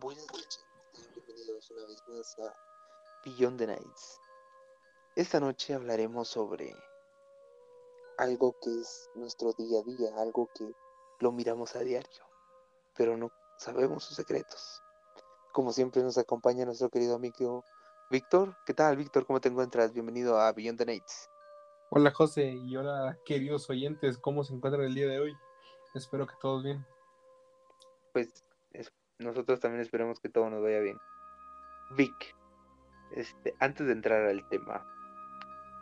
Buenas noches, bienvenidos una vez más a Beyond the Nights. Esta noche hablaremos sobre algo que es nuestro día a día, algo que lo miramos a diario, pero no sabemos sus secretos. Como siempre nos acompaña nuestro querido amigo Víctor. ¿Qué tal, Víctor? ¿Cómo te encuentras? Bienvenido a Beyond the Nights. Hola, José, y hola, queridos oyentes. ¿Cómo se encuentran el día de hoy? Espero que todos bien. Pues es- nosotros también esperemos que todo nos vaya bien. Vic, este, antes de entrar al tema,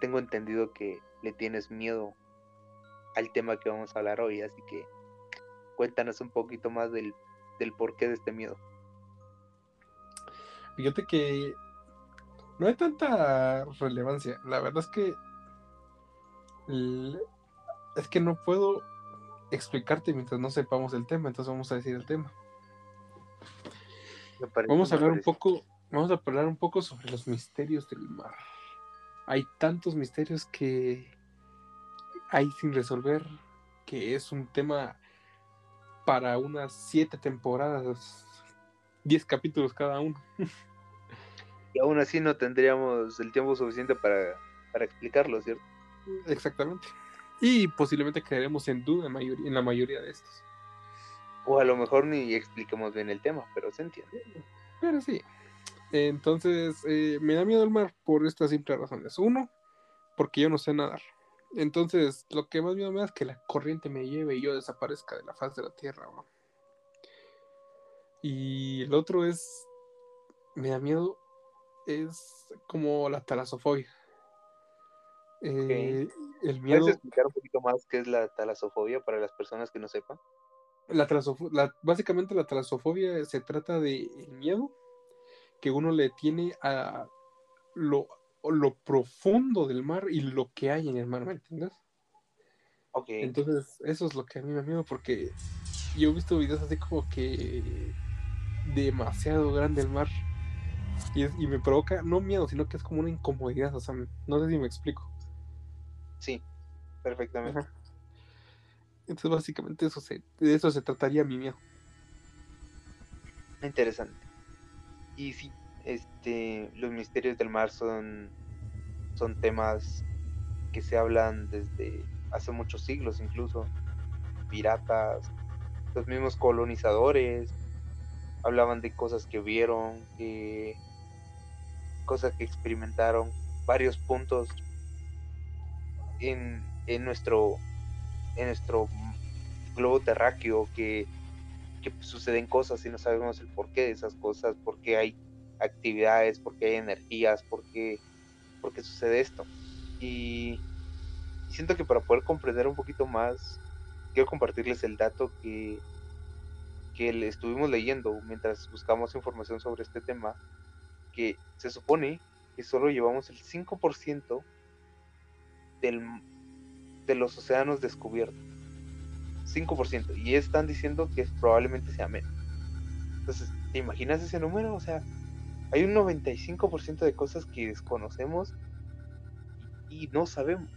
tengo entendido que le tienes miedo al tema que vamos a hablar hoy, así que cuéntanos un poquito más del, del porqué de este miedo. Fíjate que no hay tanta relevancia. La verdad es que es que no puedo explicarte mientras no sepamos el tema, entonces vamos a decir el tema. Parece- Vamos a hablar un poco, vamos a hablar un poco sobre los misterios del mar. Hay tantos misterios que hay sin resolver que es un tema para unas siete temporadas, diez capítulos cada uno. Y aún así no tendríamos el tiempo suficiente para, para explicarlo, ¿cierto? Exactamente. Y posiblemente quedaremos en duda en la mayoría de estos. O a lo mejor ni expliquemos bien el tema, pero se entiende. Pero sí. Entonces, eh, me da miedo el mar por estas simples razones. Uno, porque yo no sé nadar. Entonces, lo que más miedo me da es que la corriente me lleve y yo desaparezca de la faz de la tierra. ¿no? Y el otro es, me da miedo, es como la talasofobia. Eh, el miedo, ¿Puedes explicar un poquito más qué es la talasofobia para las personas que no sepan? La la- básicamente la talasofobia se trata de el miedo que uno le tiene a lo, lo profundo del mar y lo que hay en el mar, ¿me entiendes? Ok. Entonces, eso es lo que a mí me da miedo porque yo he visto videos así como que demasiado grande el mar y, es- y me provoca, no miedo, sino que es como una incomodidad, o sea, no sé si me explico. Sí, perfectamente. Ajá. Entonces, básicamente, eso se, de eso se trataría mi miedo. Interesante. Y sí, este, los misterios del mar son, son temas que se hablan desde hace muchos siglos incluso. Piratas, los mismos colonizadores hablaban de cosas que vieron, que cosas que experimentaron, varios puntos en, en nuestro en nuestro globo terráqueo que que suceden cosas y no sabemos el porqué de esas cosas, por qué hay actividades, por qué hay energías, por qué, sucede esto. Y siento que para poder comprender un poquito más, quiero compartirles el dato que, que estuvimos leyendo mientras buscamos información sobre este tema, que se supone que solo llevamos el 5% del, de los océanos descubiertos. 5%. Y están diciendo que probablemente sea menos. Entonces, ¿te imaginas ese número? O sea, hay un 95% de cosas que desconocemos y, y no sabemos.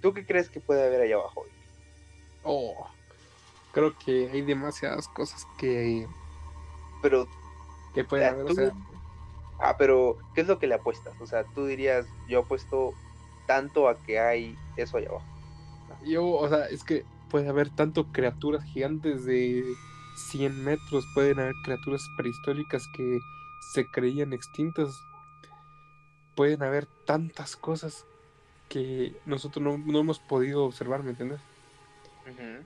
¿Tú qué crees que puede haber allá abajo? Oh, creo que hay demasiadas cosas que, Pero, que pueden haber. tú- O sea, ah, pero, ¿qué es lo que le apuestas? O sea, tú dirías, yo apuesto tanto a que hay eso allá abajo. Yo, o sea, es que puede haber tanto criaturas gigantes de 100 metros, pueden haber criaturas prehistóricas que se creían extintas, pueden haber tantas cosas que nosotros no, no hemos podido observar, ¿me entiendes?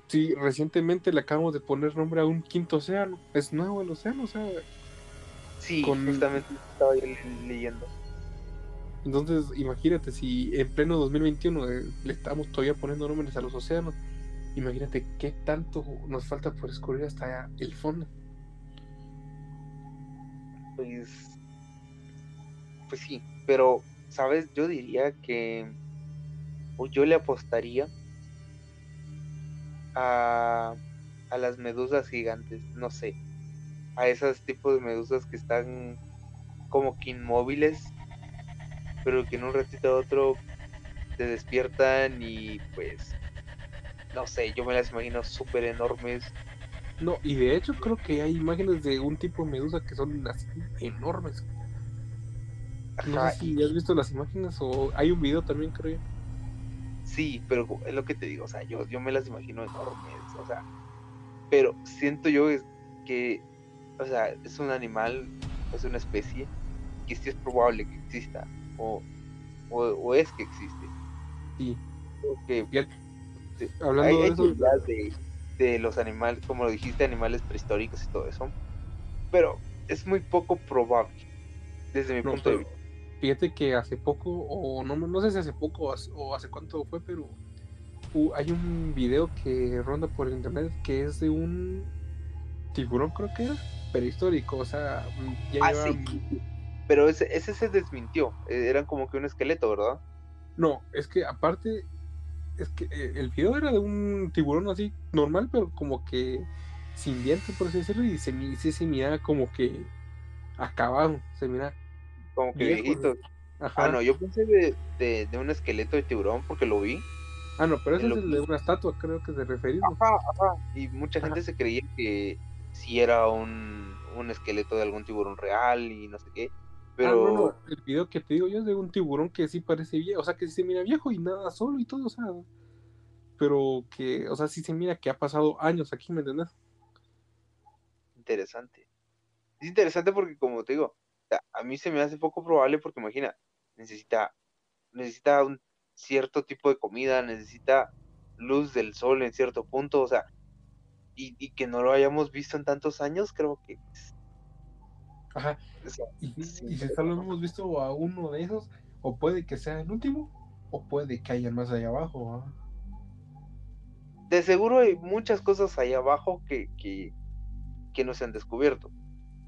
Sí, recientemente le acabamos de poner nombre a un quinto océano, es nuevo el océano, o sea, Sí, Con- justamente estaba yo leyendo. Entonces, imagínate, si en pleno 2021 eh, le estamos todavía poniendo nombres a los océanos, imagínate qué tanto nos falta por descubrir hasta el fondo. Pues, pues sí, pero, ¿sabes? Yo diría que, o yo le apostaría a, a las medusas gigantes, no sé, a esos tipos de medusas que están como que inmóviles, pero que en un ratito a otro te despiertan y pues, no sé, yo me las imagino súper enormes, No, y de hecho creo que hay imágenes de un tipo de medusa que son así enormes. No Ajá, sé si has visto las imágenes o hay un video también, creo. Sí, pero es lo que te digo, o sea, yo, yo me las imagino enormes, o sea, pero siento yo que, o sea, es un animal, es una especie que sí es probable que exista, o, o, o es que existe. Sí. Hablando hay, de eso, de, de los animales, como lo dijiste, animales prehistóricos y todo eso, pero es muy poco probable, desde mi No, punto de vista. fíjate que hace poco, o no, no sé si hace poco o hace, o hace cuánto fue, pero hu- hay un video que ronda por internet que es de un tiburón, creo que era, prehistórico, o sea, ya Ah, lleva- sí, pero ese, ese se desmintió, eh, eran como que un esqueleto, ¿verdad? No, es que aparte, es que eh, el video era de un tiburón así normal, pero como que sin dientes, por así decirlo, y se, sí se mira como que acabado, se mira. Como que viejito. Ajá. Ah, no, yo pensé de, de, de un esqueleto de tiburón porque lo vi. Ah, no, pero ese es el de una estatua, creo que se refería. Ajá, ajá. Y mucha Ajá. gente se creía que si era un, un esqueleto de algún tiburón real y no sé qué. Pero Ah, no, no, el video que te digo yo es de un tiburón que sí parece viejo, o sea, que sí se mira viejo y nada solo y todo, o sea, pero que, o sea, sí se mira que ha pasado años aquí, ¿me entiendes? interesante. Es interesante porque, como te digo, a mí se me hace poco probable porque imagina, necesita, necesita un cierto tipo de comida, necesita luz del sol en cierto punto, o sea, y, y que no lo hayamos visto en tantos años, creo que es- Ajá, y, Sí, y si solo hemos visto a uno de esos, o puede que sea el último, o puede que haya más allá abajo, ¿ah? de seguro hay muchas cosas ahí abajo que, que, que no se han descubierto.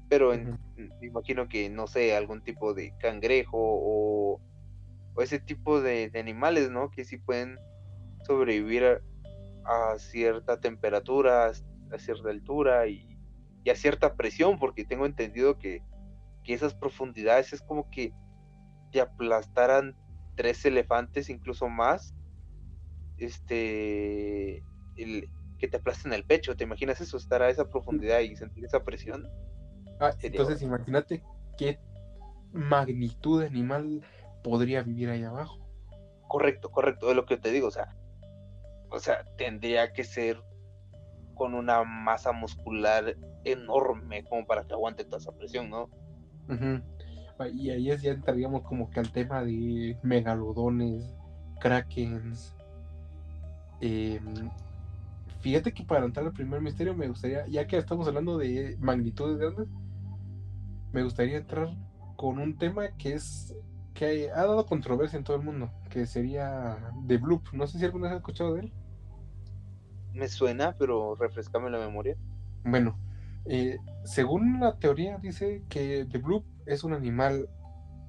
Pero en- me imagino que, no sé, algún tipo de cangrejo o, o ese tipo de, de animales, ¿no? Que sí pueden sobrevivir a, a cierta temperatura, a cierta altura y, y a cierta presión, porque tengo entendido que, que esas profundidades es como que te aplastaran tres elefantes, incluso más, este, el, que te aplasten el pecho, ¿te imaginas eso? Estar a esa profundidad y sentir esa presión. Ah, Sería entonces imagínate qué magnitud de animal podría vivir ahí abajo. Correcto, correcto, es lo que te digo, o sea, o sea, tendría que ser con una masa muscular enorme como para que aguante toda esa presión, ¿no? Ah, Y ahí es, ya entraríamos como que al tema de megalodones, krakens. Em, fíjate que para entrar al primer misterio me gustaría, ya que estamos hablando de magnitudes grandes, me gustaría entrar con un tema que es que ha dado controversia en todo el mundo, que sería The Bloop. No sé si alguna vez has escuchado de él. Me suena, pero refrescame la memoria. Bueno, eh, según la teoría dice que The Bloop es un animal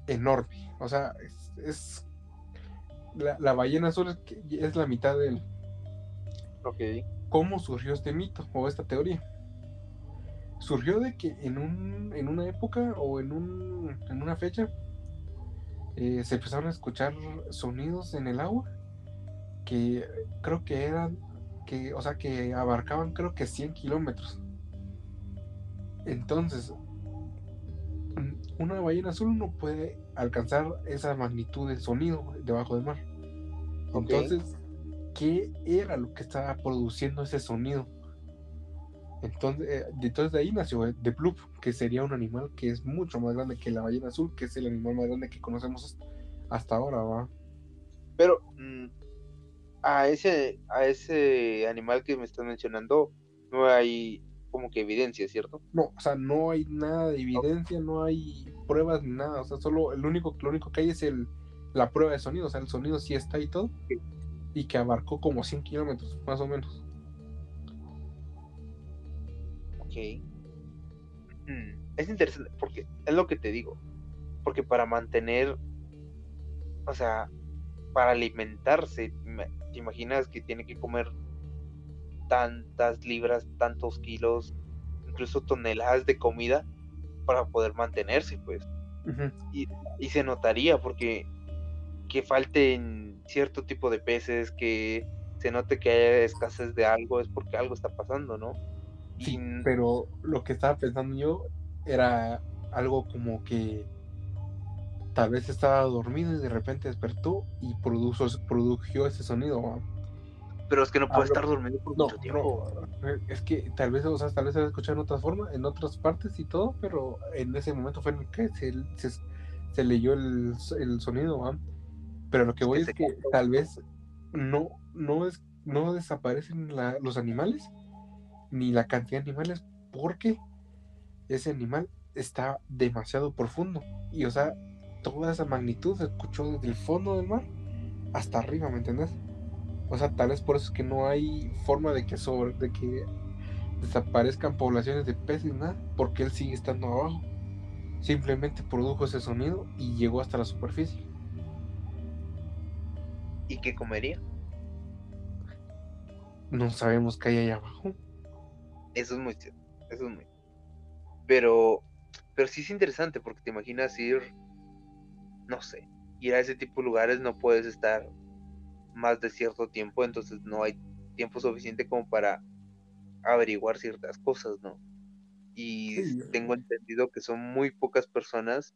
enorme. O sea, es, es- la, la ballena azul es, es la mitad de él. Ok. ¿Cómo surgió este mito o esta teoría? Surgió de que en, un, en una época o en, un, en una fecha eh, se empezaron a escuchar sonidos en el agua que creo que eran, que, o sea, que abarcaban creo que 100 kilómetros. Entonces, una ballena azul no puede alcanzar esa magnitud de sonido debajo del mar. Entonces, ¿qué era lo que estaba produciendo ese sonido? Entonces, eh, de- entonces de ahí nació eh, The Bloop, que sería un animal que es mucho más grande que la ballena azul, que es el animal más grande que conocemos hasta ahora, ¿va? Pero mm, a ese, a ese animal que me estás mencionando no hay como que evidencia, ¿cierto? No, o sea, no hay nada de evidencia, no hay pruebas ni nada, o sea, solo el único, lo único que hay es el, la prueba de sonido, o sea, el sonido sí está y todo, Sí. y que abarcó como 100 kilómetros, más o menos. Ok. Mm, Es interesante porque es lo que te digo. Porque para mantener, o sea, para alimentarse, me- te imaginas que tiene que comer tantas libras, tantos kilos, incluso toneladas de comida para poder mantenerse, pues. Y se notaría porque que falten cierto tipo de peces, que se note que haya escasez de algo, es porque algo está pasando, ¿no? Sí, pero lo que estaba pensando yo era algo como que tal vez estaba dormido y de repente despertó y produjo, produjo ese sonido. Pero es que no puede estar dormido por mucho tiempo. Es que tal vez, o sea, tal vez se va a escuchar en otra forma, en otras partes y todo, pero en ese momento fue en el que se, se, leyó el, el sonido. Pero lo que voy es que, tal vez no, no, es, no desaparecen los animales, ni la cantidad de animales, porque ese animal está demasiado profundo. Y o sea, toda esa magnitud se escuchó desde el fondo del mar hasta arriba, ¿me entendés? O sea, tal vez por eso es que no hay forma de que sobre, de que desaparezcan poblaciones de peces, nada, porque él sigue estando abajo. Simplemente produjo ese sonido y llegó hasta la superficie. ¿Y qué comería? No sabemos qué hay ahí abajo. Eso es muy cierto. Eso es muy. Pero, pero sí es interesante porque te imaginas ir no sé, ir a ese tipo de lugares no puedes estar más de cierto tiempo, entonces no hay tiempo suficiente como para averiguar ciertas cosas, ¿no? Y tengo entendido que son muy pocas personas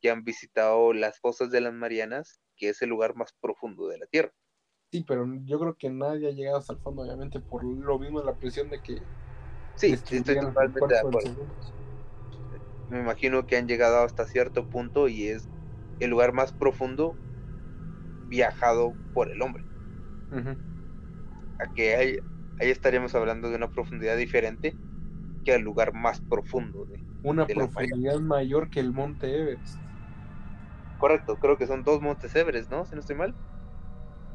que han visitado las fosas de las Marianas, que es el lugar más profundo de la Tierra. Sí, pero yo creo que nadie ha llegado hasta el fondo, obviamente, por lo mismo la presión de que... Sí, estoy totalmente de acuerdo. Me imagino que han llegado hasta cierto punto y es el lugar más profundo viajado por el hombre. A que ahí, ahí, estaríamos hablando de una profundidad diferente que el lugar más profundo de una profundidad mayor que el monte Everest. Correcto, creo que son dos montes Everest, ¿no? Si no estoy mal.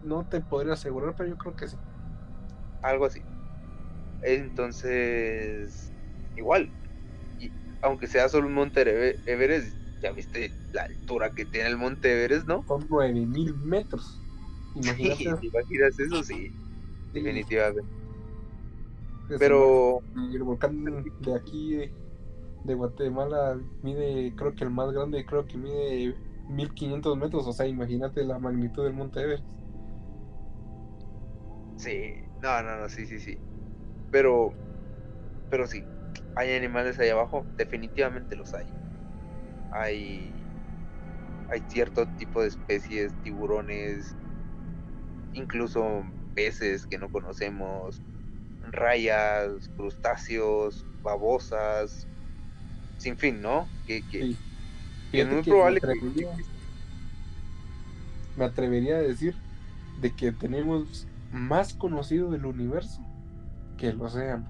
No te podría asegurar, pero yo creo que sí. Algo así. Entonces, igual, y, aunque sea solo un monte Everest, ya viste la altura que tiene el Monte Everest, ¿no? Son 9000 metros. Imagínate. Sí, imaginas eso? Sí, definitivamente. Pero. El volcán de aquí, de, Guatemala, mide, creo que el más grande, creo que mide 1500 metros. O sea, imagínate la magnitud del Monte Everest. Sí, no, no, no, sí, sí, sí. Pero, pero sí, hay animales ahí abajo, definitivamente los hay hay, hay cierto tipo de especies, tiburones, incluso peces que no conocemos, rayas, crustáceos, babosas, sin fin, ¿no? Que, que, es muy probable me atrevería, que... Me atrevería a decir de que tenemos más conocido del universo que el océano.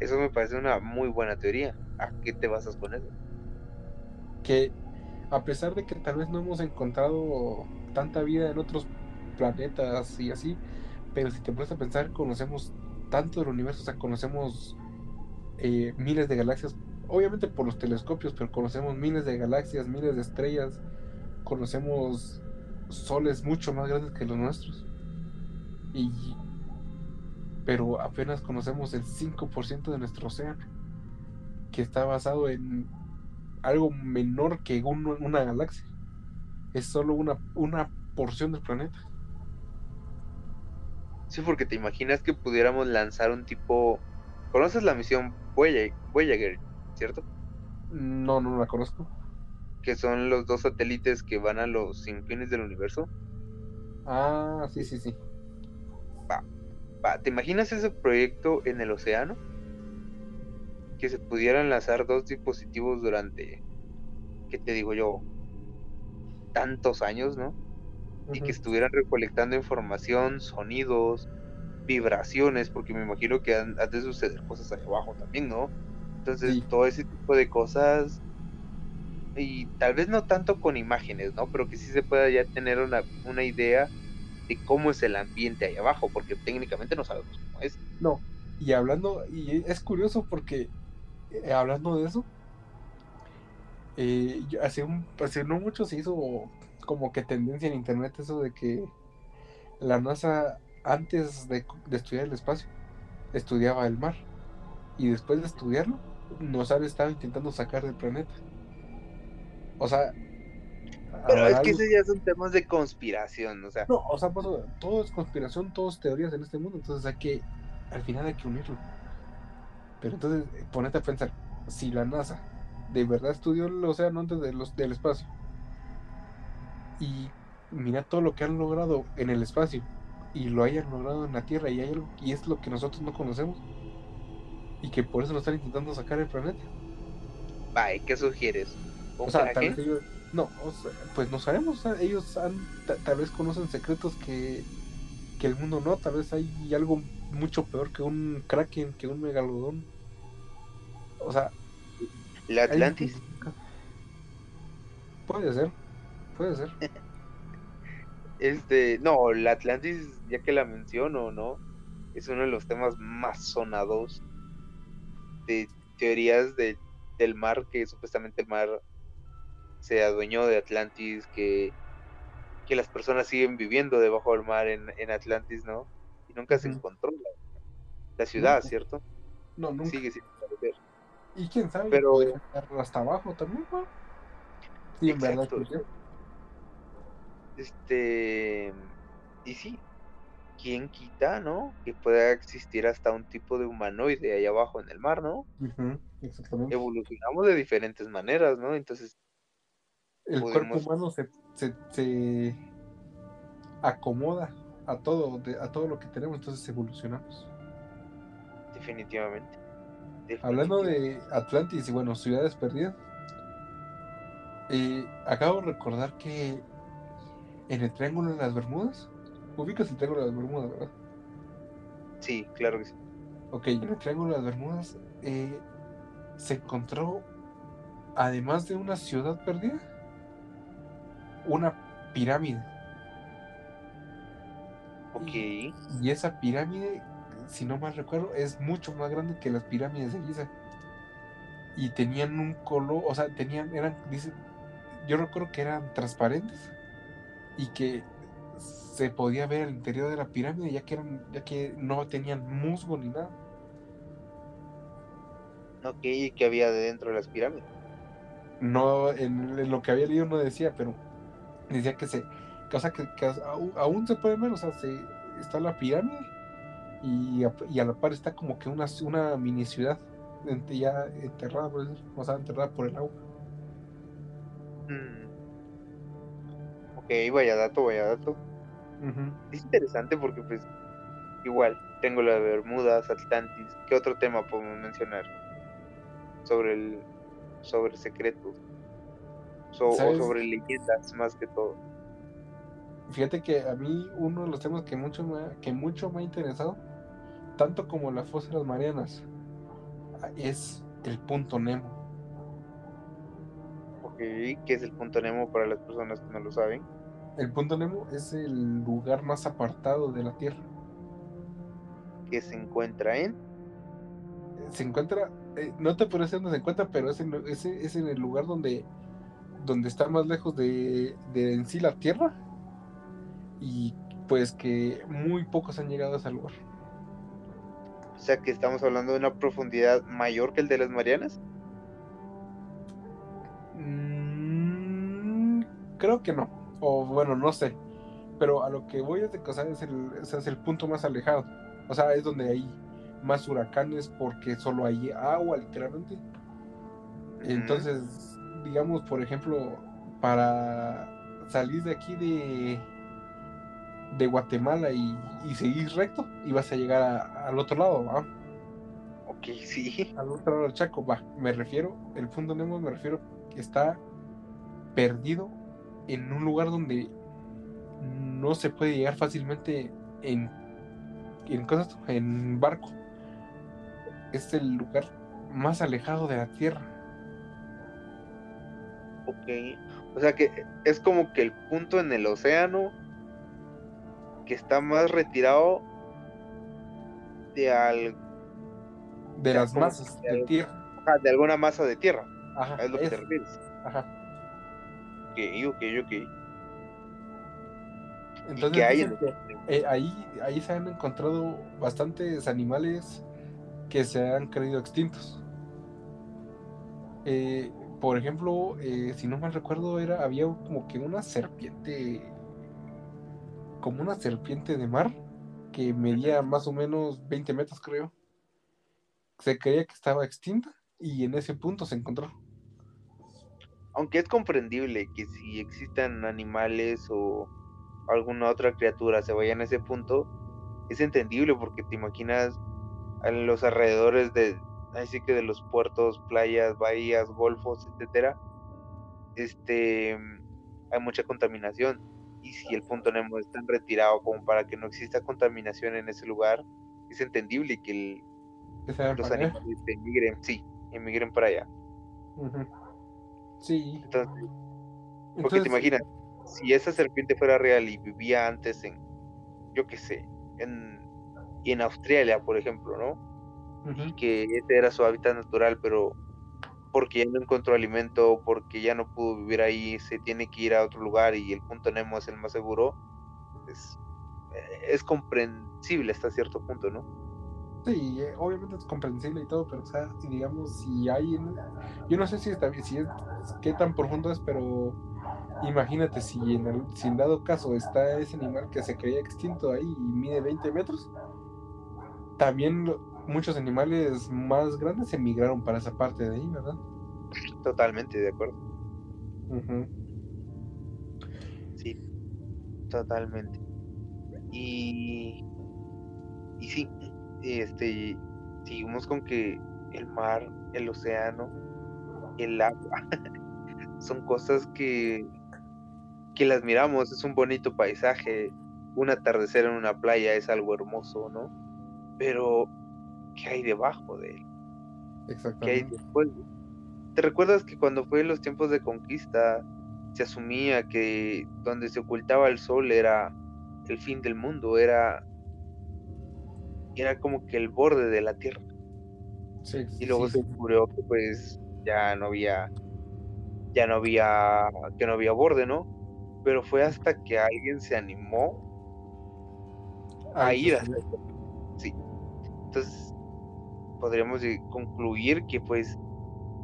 Eso me parece una muy buena teoría. ¿A qué te basas con eso? Que a pesar de que tal vez no hemos encontrado tanta vida en otros planetas y así, pero si te pones a pensar, conocemos tanto del universo, o sea, conocemos eh, miles de galaxias, obviamente por los telescopios, pero conocemos miles de galaxias, miles de estrellas, conocemos soles mucho más grandes que los nuestros. Y pero apenas conocemos el 5% de nuestro océano, que está basado en algo menor que una galaxia. Es solo una, una porción del planeta. Sí, porque te imaginas que pudiéramos lanzar un tipo... ¿Conoces la misión Voyager, cierto? No, no la conozco. Que son los dos satélites que van a los infines del universo. Ah, sí, sí, sí. ¿te imaginas ese proyecto en el océano? Que se pudieran lanzar dos dispositivos durante, ¿qué te digo yo? Tantos años, ¿no? Y que estuvieran recolectando información, sonidos, vibraciones, porque me imagino que han, de suceder cosas ahí abajo también, ¿no? Entonces, todo ese tipo de cosas, y tal vez no tanto con imágenes, ¿no? Pero que sí se pueda ya tener una, una idea de cómo es el ambiente ahí abajo, porque técnicamente no sabemos cómo es. No, y hablando, y es curioso porque eh, hablando de eso, eh, hace, un, hace no mucho se hizo como que tendencia en internet eso de que la NASA antes de, de estudiar el espacio estudiaba el mar y después de estudiarlo nos ha estado intentando sacar del planeta. O sea, pero es que esos ya son temas de conspiración, o sea. No, o sea, pues, todo es conspiración, todo es teorías en este mundo, entonces hay que al final hay que unirlo. Pero entonces, ponete a pensar, si la NASA de verdad estudió el océano antes de los, del espacio y mira todo lo que han logrado en el espacio y lo hayan logrado en la Tierra y hay algo y es lo que nosotros no conocemos y que por eso lo están intentando sacar el planeta. Bye, ¿qué sugieres? O sea, tal vez ellos, no, pues no sabemos, ellos han, tal vez conocen secretos que, que el mundo no, tal vez hay algo mucho peor que un kraken, que un megalodón. O sea, ¿la Atlantis? Puede ser, puede ser. Este, no, la Atlantis, ya que la menciono, ¿no? Es uno de los temas más sonados de teorías de, del mar, que supuestamente el mar se adueñó de Atlantis, que, que las personas siguen viviendo debajo del mar en, en Atlantis, ¿no? Nunca se encontró la, ciudad, ¿cierto? No, nunca. Sigue sin Y quién sabe, pero hasta abajo también, ¿no? Sí, en verdad. Este. Y sí, ¿quién quita, no? Que pueda existir hasta un tipo de humanoide ahí abajo en el mar, ¿no? exactamente. Evolucionamos de diferentes maneras, ¿no? Entonces. El cuerpo humano se, se, acomoda a todo, a todo lo que tenemos, entonces evolucionamos. Definitivamente. Hablando de Atlantis y bueno, ciudades perdidas, eh, acabo de recordar que en el Triángulo de las Bermudas. Ubicas el Triángulo de las Bermudas, ¿verdad? Sí, claro que sí. Ok, en el Triángulo de las Bermudas eh, se encontró, además de una ciudad perdida, una pirámide. Ok. Y, esa pirámide, si no mal recuerdo, es mucho más grande que las pirámides de Giza. Y tenían un color, o sea, tenían, eran, dice, yo recuerdo que eran transparentes y que se podía ver el interior de la pirámide ya que eran ya que no tenían musgo ni nada ok y qué había dentro de las pirámides no en, lo que había leído no decía pero decía que se o sea que, aún, se puede ver o sea se está la pirámide y a, y a la par está como que una, una mini ciudad ya enterrada o sea enterrada por el agua mm. Ok, vaya dato, vaya dato. Es interesante porque pues igual tengo la de Bermudas, Atlantis. ¿Qué otro tema podemos mencionar? Sobre el sobre secretos. o sobre leyendas más que todo. Fíjate que a mí uno de los temas que mucho me que mucho me ha interesado, tanto como las fósiles marianas, es el punto Nemo. Ok, ¿qué es el punto Nemo para las personas que no lo saben? El punto Nemo es el lugar más apartado de la Tierra. ¿Que se encuentra en? Se encuentra, eh, no te puedo decir dónde se encuentra, pero es en, es, en el lugar donde, donde está más lejos de, de en sí la Tierra. Y pues que muy pocos han llegado a ese lugar. O sea que estamos hablando de una profundidad mayor que el de las Marianas. Mm, creo que no o bueno, no sé. Pero a lo que voy es de que es, el, es el punto más alejado. O sea, es donde hay más huracanes porque solo hay agua, literalmente. Entonces, digamos, por ejemplo, para salir de aquí de, de Guatemala y, seguir recto, y vas a llegar al otro lado, ¿va? Ok, sí. Al otro lado del Chaco, va. Me refiero, el punto Nemo me refiero que está perdido en un lugar donde no se puede llegar fácilmente en, en cosas en barco. Es el lugar más alejado de la Tierra. Ok. O sea que es como que el punto en el océano que está más retirado de al de las masas de, tierra. de alguna masa de tierra. Ajá, es lo que te refieres. Ajá ok, ok, Entonces, eh, ahí, ahí se han encontrado bastantes animales que se han creído extintos. Eh, por ejemplo, eh, si no mal recuerdo, era, había como que una serpiente, como una serpiente de mar, que medía más o menos 20 metros, creo. Se creía que estaba extinta y en ese punto se encontró. Aunque es comprendible que si existan animales o alguna otra criatura se vaya en ese punto, es entendible porque te imaginas en los alrededores de, así que de los puertos, playas, bahías, golfos, etcétera, este, hay mucha contaminación. Y si el punto Nemo está retirado como para que no exista contaminación en ese lugar, es entendible que los animales emigren, sí, emigren para allá. Sí. Entonces, porque te imaginas, si esa serpiente fuera real y vivía antes en, yo qué sé, en, en Australia, por ejemplo, ¿no? Y que ese era su hábitat natural, pero porque ya no encontró alimento, porque ya no pudo vivir ahí, se tiene que ir a otro lugar y el punto Nemo es el más seguro, es, eh, es comprensible hasta cierto punto, ¿no? Sí, eh, obviamente es comprensible y todo, pero o sea, digamos, si hay, yo no sé si está si es, qué tan profundo es, pero imagínate si en, el, si en dado caso está ese animal que se creía extinto ahí y mide 20 metros, también muchos animales más grandes emigraron para esa parte de ahí, ¿verdad? Totalmente de acuerdo. Sí, totalmente. Y, y sí, este, seguimos con que el mar, el océano, el agua, son cosas que, que las miramos, es un bonito paisaje, un atardecer en una playa es algo hermoso, ¿no? Pero qué hay debajo de él. Exactamente. ¿Qué hay después? ¿Te recuerdas que cuando fue en los tiempos de conquista se asumía que donde se ocultaba el sol era el fin del mundo, era era como que el borde de la tierra. Sí, y luego se descubrió que pues ya no había ya no había que no había borde, ¿no? Pero fue hasta que alguien se animó a ir hasta sí. Entonces podríamos concluir que pues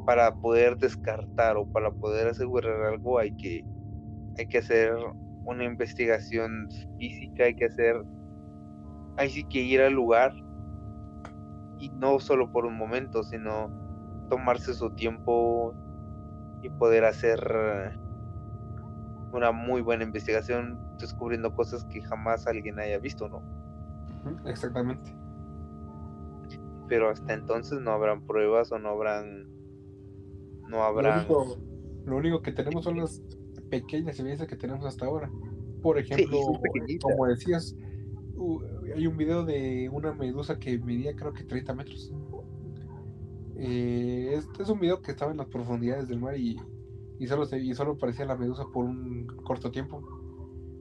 para poder descartar o para poder asegurar algo hay que hay que hacer una investigación física, hay que hacer hay que ir al lugar y no solo por un momento, sino tomarse su tiempo y poder hacer una muy buena investigación descubriendo cosas que jamás alguien haya visto, ¿no? Exactamente pero hasta entonces no habrán pruebas o no habrán no habrán lo único, que tenemos son las pequeñas evidencias que tenemos hasta ahora. Por ejemplo como decías hay un video de una medusa que medía creo que 30 metros. Eh, es, un video que estaba en las profundidades del mar y, y solo se, y solo parecía la medusa por un corto tiempo.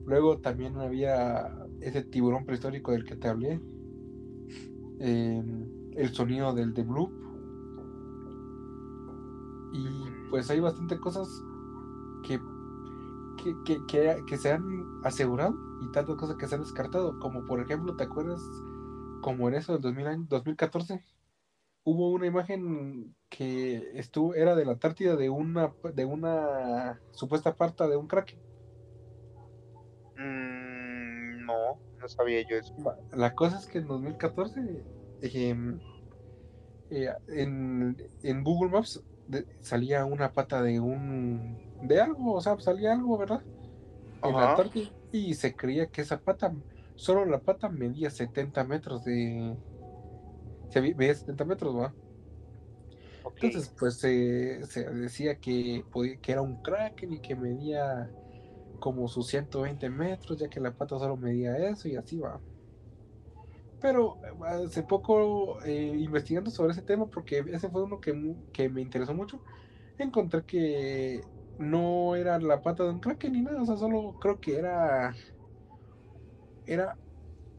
Luego también había ese tiburón prehistórico del que te hablé. Eh, el sonido del The Blue. Y pues hay bastante cosas que, que, que, se han asegurado y tantas cosas que se han descartado. Como por ejemplo, ¿te acuerdas? Como en eso del 2000, 2014 hubo una imagen que estuvo, era de la Antártida de una, de una supuesta parte de un crack. Mm, no, no sabía yo eso. La cosa es que en 2014 Em, eh, en, Google Maps salía una pata de un de algo, o sea, salía algo, ¿verdad? En la y se creía que esa pata, solo la pata medía 70 metros de. Se veía 70 metros, ¿va? Entonces, pues se decía que, podía, que era un kraken y que medía como sus 120 metros, ya que la pata solo medía eso y así va. Pero hace poco, eh, investigando sobre ese tema, porque ese fue uno que, me interesó mucho, encontré que no era la pata de un kraken ni nada, o sea, solo creo que era. Era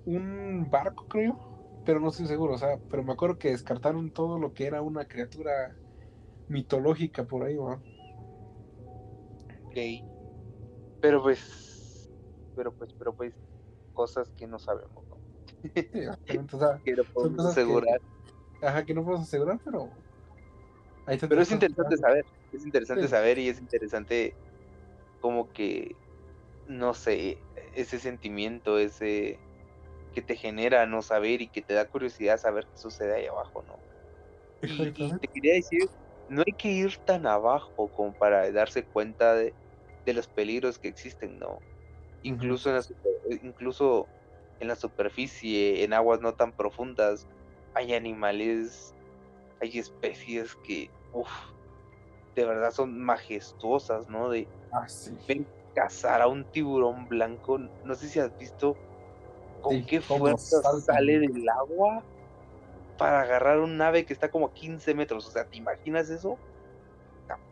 un barco, creo, pero no estoy seguro, o sea, pero me acuerdo que descartaron todo lo que era una criatura mitológica por ahí, ¿va? Ok. Pero pues. Pero pues, pero pues, cosas que no sabemos que no podemos asegurar. ajá, que no podemos asegurar, pero. pero es interesante saber. Es interesante saber y es interesante como que. No sé, ese sentimiento, ese. que te genera no saber y que te da curiosidad saber qué sucede ahí abajo, ¿no? Y, y te quería decir, no hay que ir tan abajo como para darse cuenta de, de los peligros que existen, ¿no? Incluso, en la, incluso en la superficie, en aguas no tan profundas, hay animales, hay especies que, uff, de verdad son majestuosas, ¿no? De ah, sí. cazar a un tiburón blanco. No sé si has visto con qué fuerza sale del agua para agarrar un ave que está como a 15 metros. O sea, ¿te imaginas eso?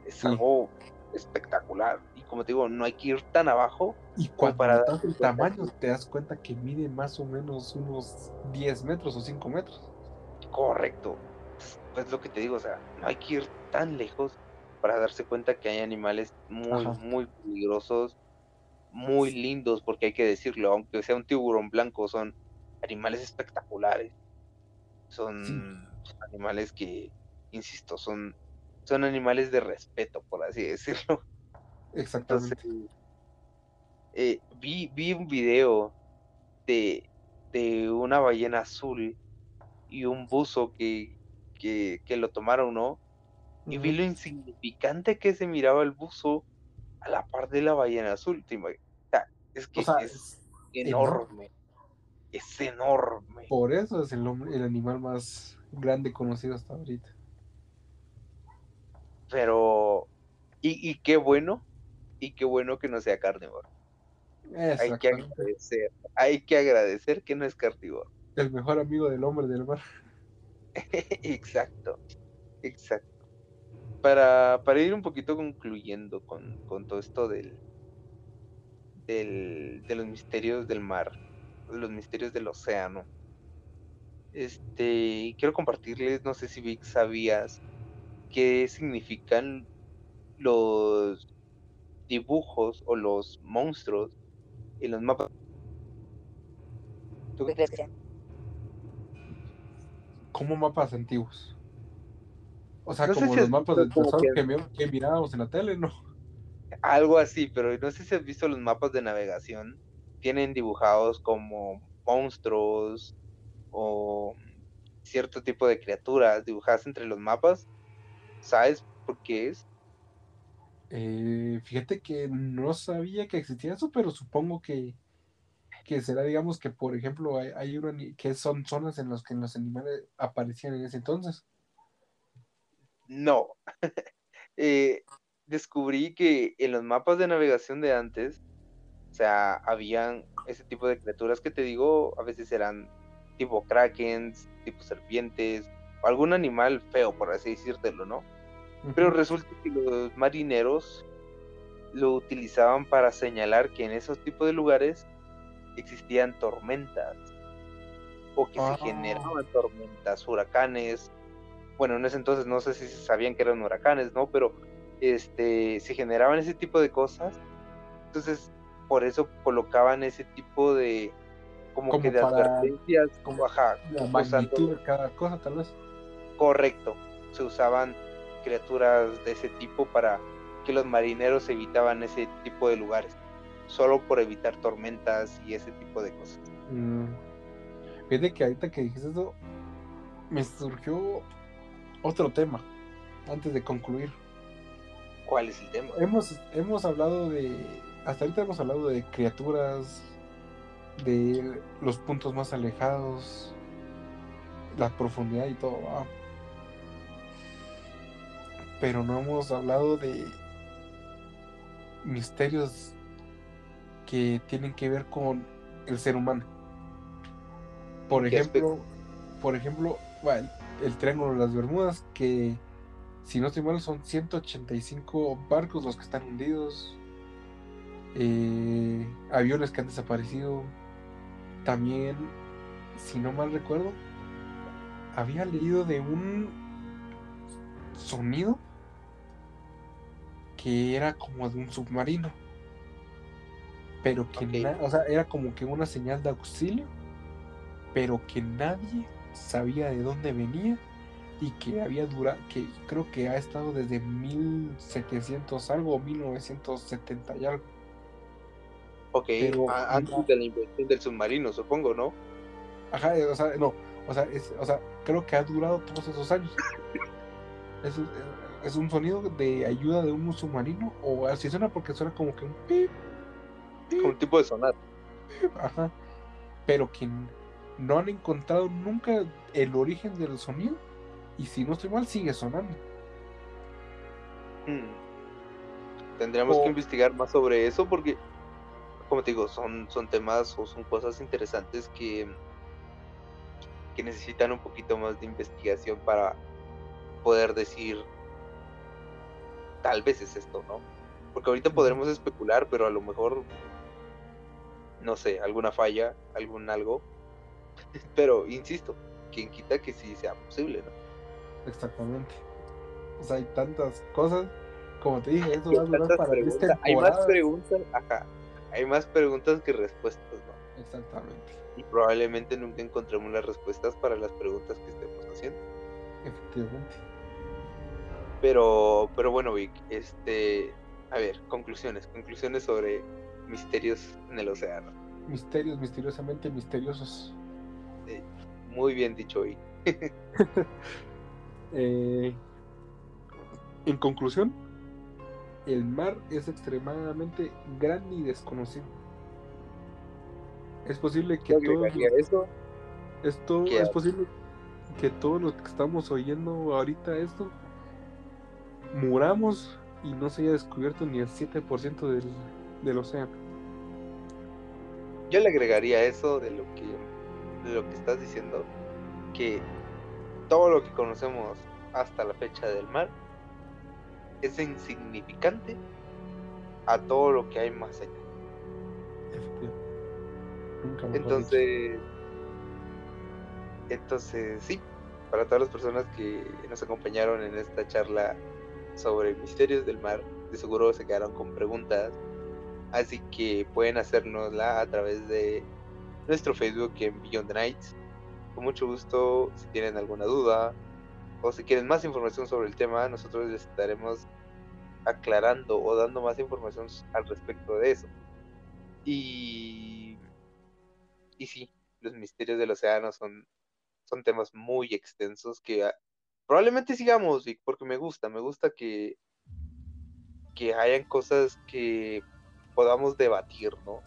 Es algo espectacular. Y como te digo, no hay que ir tan abajo. Y cuando para el tamaño, te das cuenta que mide más o menos unos 10 metros o 5 metros. Correcto. Pues lo que te digo, o sea, no hay que ir tan lejos para darse cuenta que hay animales muy, muy peligrosos, muy lindos, porque hay que decirlo, aunque sea un tiburón blanco, son animales espectaculares. Son animales que, insisto, son, son animales de respeto, por así decirlo. Exactamente. Eh, vi, vi un video de, de una ballena azul y un buzo que, que, que lo tomaron, ¿no? Y vi lo insignificante que se miraba el buzo a la par de la ballena azul. es que es, enorme. Es enorme. Por eso es el, el animal más grande conocido hasta ahorita. Pero, y, y qué bueno, y qué bueno que no sea carnívoro. Hay que agradecer, hay que agradecer que no es carnívoro. El mejor amigo del hombre del mar. exacto, exacto. Para, para ir un poquito concluyendo con, con todo esto del, del, de los misterios del mar, los misterios del océano. Este, quiero compartirles, no sé si Vic sabías qué significan los dibujos o los monstruos en los mapas. ¿Tú qué crees que Como mapas antiguos. O sea, como los mapas del tesoro que, mirábamos en la tele, ¿no? Algo así, pero no sé si has visto los mapas de navegación. Tienen dibujados como monstruos o cierto tipo de criaturas dibujadas entre los mapas. ¿Sabes por qué es? Eh, fíjate que no sabía que existía eso, pero supongo que, que será, digamos, que por ejemplo hay, hay que son zonas en las que los animales aparecían en ese entonces. No. Eh, descubrí que en los mapas de navegación de antes, o sea, habían ese tipo de criaturas que te digo, a veces eran tipo krakens, tipo serpientes, algún animal feo, por así decírtelo, ¿no? Pero resulta que los marineros lo utilizaban para señalar que en esos tipos de lugares existían tormentas o que se ah. generaban tormentas, huracanes. Bueno, en ese entonces no sé si sabían que eran huracanes, ¿no? Pero este se generaban ese tipo de cosas. Entonces, por eso colocaban ese tipo de como, que de advertencias, como ajá, la magnitud de cada cosa tal vez. Correcto. Se usaban criaturas de ese tipo para que los marineros evitaban ese tipo de lugares, solo por evitar tormentas y ese tipo de cosas. Mm. Fíjate que ahorita que dijiste eso, me surgió otro tema antes de concluir. ¿Cuál es el tema? Hemos, hemos hablado de, hasta ahorita hemos hablado de criaturas, de los puntos más alejados, la profundidad y todo pero no hemos hablado de misterios que tienen que ver con el ser humano. Por ejemplo, por ejemplo, el Triángulo de las Bermudas, que si no estoy mal son 185 barcos los que están hundidos, eh, aviones que han desaparecido. También, si no mal recuerdo, había leído de un sonido que era como de un submarino. Pero que o sea, era como que una señal de auxilio, pero que nadie sabía de dónde venía y que había durado, que creo que ha estado desde 1700 algo o 1970 y algo. Ok, antes de la invención del submarino, supongo, ¿no? Ajá, o sea, no, o sea, es, o sea, creo que ha durado todos esos años. Es, es un sonido de ayuda de un submarino, o así suena porque suena como que un pip, Como un tipo de sonar. pip, ajá. Pero que no han encontrado nunca el origen del sonido, y si no estoy mal, sigue sonando. Hmm. Tendríamos O- que investigar más sobre eso porque, como te digo, son, son temas o son cosas interesantes que, que necesitan un poquito más de investigación para poder decir, tal vez es esto, ¿no? Porque ahorita podremos especular, pero a lo mejor, no sé, alguna falla, algún algo. Pero, insisto, quien quita que sí sea posible, ¿no? Exactamente. O sea, hay tantas cosas. Como te dije, eso Hay va a durar tantas para 10 preguntas, hay más preguntas, ajá, hay más preguntas que respuestas, ¿no? Exactamente. Y probablemente nunca encontremos las respuestas para las preguntas que estemos haciendo. Efectivamente. Pero, pero bueno, Vic, este, a ver, conclusiones, conclusiones sobre misterios en el océano. Misterios misteriosamente misteriosos. Muy bien dicho, Vic. Eh, en conclusión, el mar es extremadamente grande y desconocido. Es posible que todos eso. esto es posible que todos los que estamos oyendo ahorita esto muramos y no se haya descubierto ni el 7% del, del océano. Yo le agregaría eso de lo que, de lo que estás diciendo, que todo lo que conocemos hasta la fecha del mar es insignificante a todo lo que hay más allá. Nunca. Entonces, entonces sí, para todas las personas que nos acompañaron en esta charla sobre misterios del mar, de seguro se quedaron con preguntas, así que pueden hacernosla a través de nuestro Facebook en Beyond the Nights. Con mucho gusto, si tienen alguna duda o si quieren más información sobre el tema, nosotros les estaremos aclarando o dando más información al respecto de eso. Y, y sí, los misterios del océano son, son temas muy extensos que probablemente sigamos, Vic, porque me gusta, me gusta que, que hayan cosas que podamos debatir, ¿no?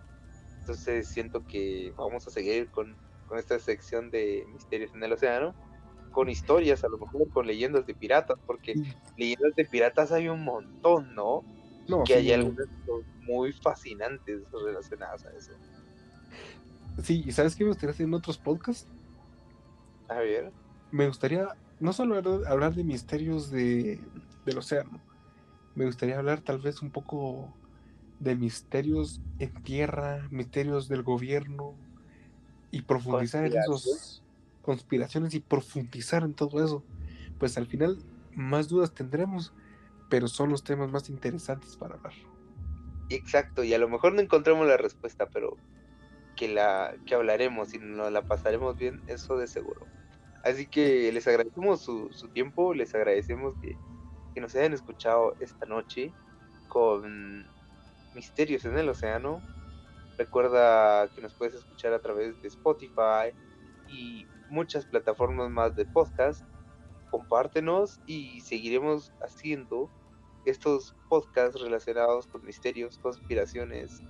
Entonces siento que vamos a seguir con, con esta sección de misterios en el océano, con historias, a lo mejor con leyendas de piratas, porque Sí. leyendas de piratas hay un montón, ¿no? No, que sí, hay algunas muy fascinantes relacionadas a eso. sí, ¿y sabes qué me gustaría hacer en otros podcasts? A ver, Me gustaría no solo hablar, de misterios de, del océano, me gustaría hablar tal vez un poco de misterios en tierra, misterios del gobierno y profundizar en esos conspiraciones y profundizar en todo eso. Pues al final más dudas tendremos, pero son los temas más interesantes para hablar. exacto, y a lo mejor no encontramos la respuesta, pero que la que hablaremos y nos la pasaremos bien, eso de seguro. Así que les agradecemos su, su tiempo, les agradecemos que, que nos hayan escuchado esta noche con Misterios en el Océano. Recuerda que nos puedes escuchar a través de Spotify y muchas plataformas más de podcast. Compártenos y seguiremos haciendo estos podcasts relacionados con misterios, conspiraciones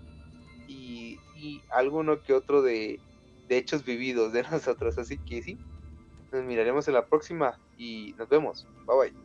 y, y alguno que otro de, de hechos vividos de nosotros. Así que sí, nos miraremos en la próxima y nos vemos. Bye bye.